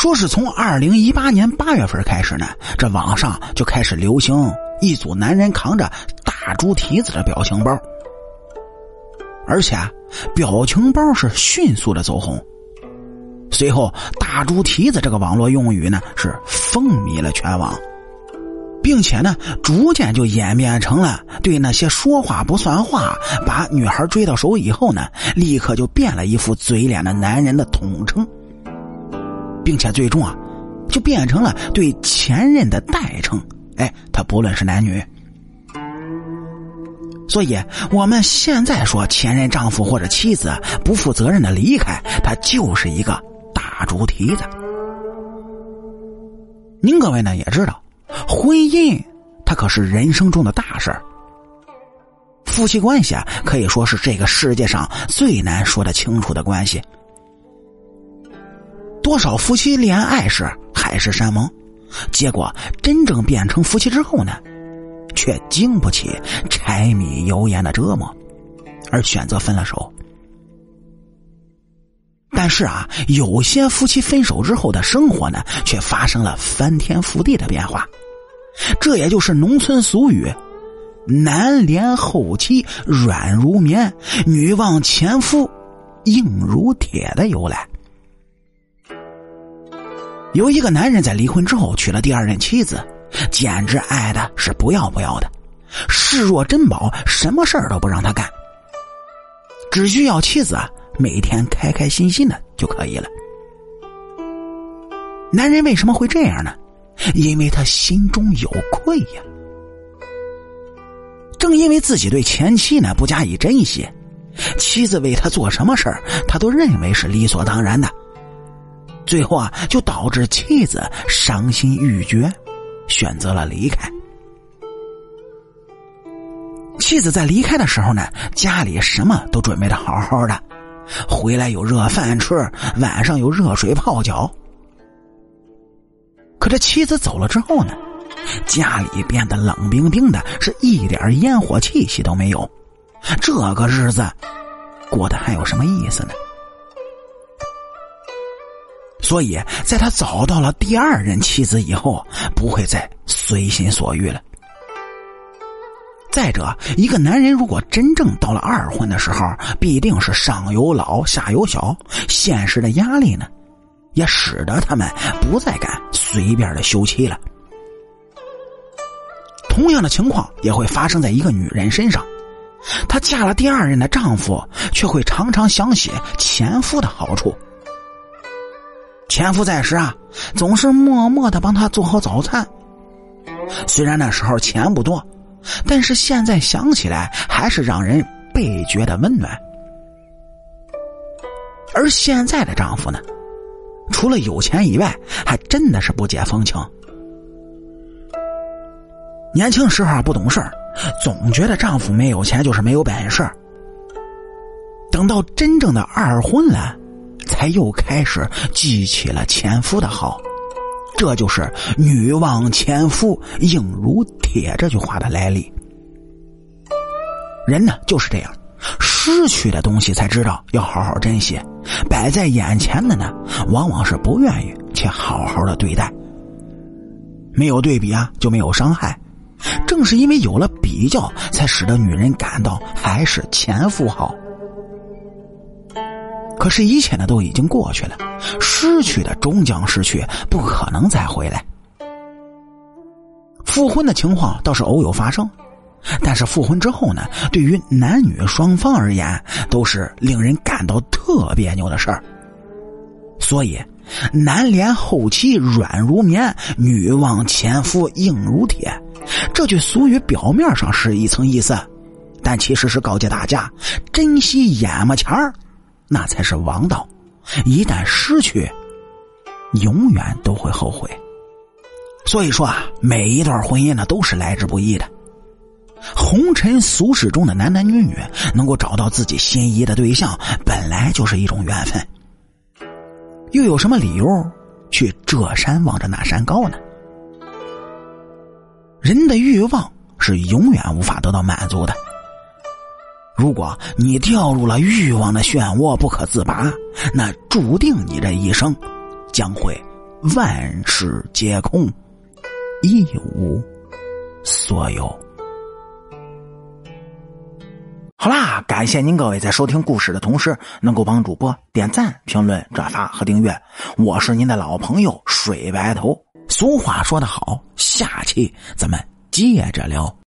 说是从二零一八年八月份开始呢，这网上就开始流行一组男人扛着大猪蹄子的表情包，而且表情包是迅速的走红。随后，“大猪蹄子”这个网络用语呢是风靡了全网，并且呢，逐渐就演变成了对那些说话不算话、把女孩追到手以后呢，立刻就变了一副嘴脸的男人的统称。并且最终啊，就变成了对前任的代称。哎，他不论是男女，所以我们现在说前任丈夫或者妻子不负责任的离开，他就是一个大猪蹄子。您各位呢也知道，婚姻它可是人生中的大事儿，夫妻关系啊可以说是这个世界上最难说得清楚的关系。多少夫妻恋爱时海誓山盟，结果真正变成夫妻之后呢，却经不起柴米油盐的折磨，而选择分了手。但是啊，有些夫妻分手之后的生活呢，却发生了翻天覆地的变化。这也就是农村俗语“男怜后妻软如棉，女望前夫硬如铁”的由来。有一个男人在离婚之后娶了第二任妻子，简直爱的是不要不要的，视若珍宝，什么事儿都不让他干，只需要妻子啊每天开开心心的就可以了。男人为什么会这样呢？因为他心中有愧呀。正因为自己对前妻呢不加以珍惜，妻子为他做什么事儿，他都认为是理所当然的。最后啊，就导致妻子伤心欲绝，选择了离开。妻子在离开的时候呢，家里什么都准备的好好的，回来有热饭吃，晚上有热水泡脚。可这妻子走了之后呢，家里变得冷冰冰的，是一点烟火气息都没有。这个日子过得还有什么意思呢？所以，在他找到了第二任妻子以后，不会再随心所欲了。再者，一个男人如果真正到了二婚的时候，必定是上有老下有小，现实的压力呢，也使得他们不再敢随便的休妻了。同样的情况也会发生在一个女人身上，她嫁了第二任的丈夫，却会常常想起前夫的好处。前夫在时啊，总是默默的帮他做好早餐。虽然那时候钱不多，但是现在想起来还是让人倍觉的温暖。而现在的丈夫呢，除了有钱以外，还真的是不解风情。年轻时候不懂事，总觉得丈夫没有钱就是没有本事。等到真正的二婚了。才又开始记起了前夫的好，这就是“女望前夫硬如铁”这句话的来历。人呢就是这样，失去的东西才知道要好好珍惜，摆在眼前的呢，往往是不愿意去好好的对待。没有对比啊，就没有伤害。正是因为有了比较，才使得女人感到还是前夫好。可是，一切呢都已经过去了，失去的终将失去，不可能再回来。复婚的情况倒是偶有发生，但是复婚之后呢，对于男女双方而言，都是令人感到特别扭的事儿。所以，“男怜后妻软如棉，女望前夫硬如铁”这句俗语表面上是一层意思，但其实是告诫大家珍惜眼巴前儿。那才是王道，一旦失去，永远都会后悔。所以说啊，每一段婚姻呢都是来之不易的。红尘俗世中的男男女女能够找到自己心仪的对象，本来就是一种缘分。又有什么理由去这山望着那山高呢？人的欲望是永远无法得到满足的。如果你掉入了欲望的漩涡不可自拔，那注定你这一生将会万事皆空，一无所有。好啦，感谢您各位在收听故事的同时，能够帮主播点赞、评论、转发和订阅。我是您的老朋友水白头。俗话说得好，下期咱们接着聊。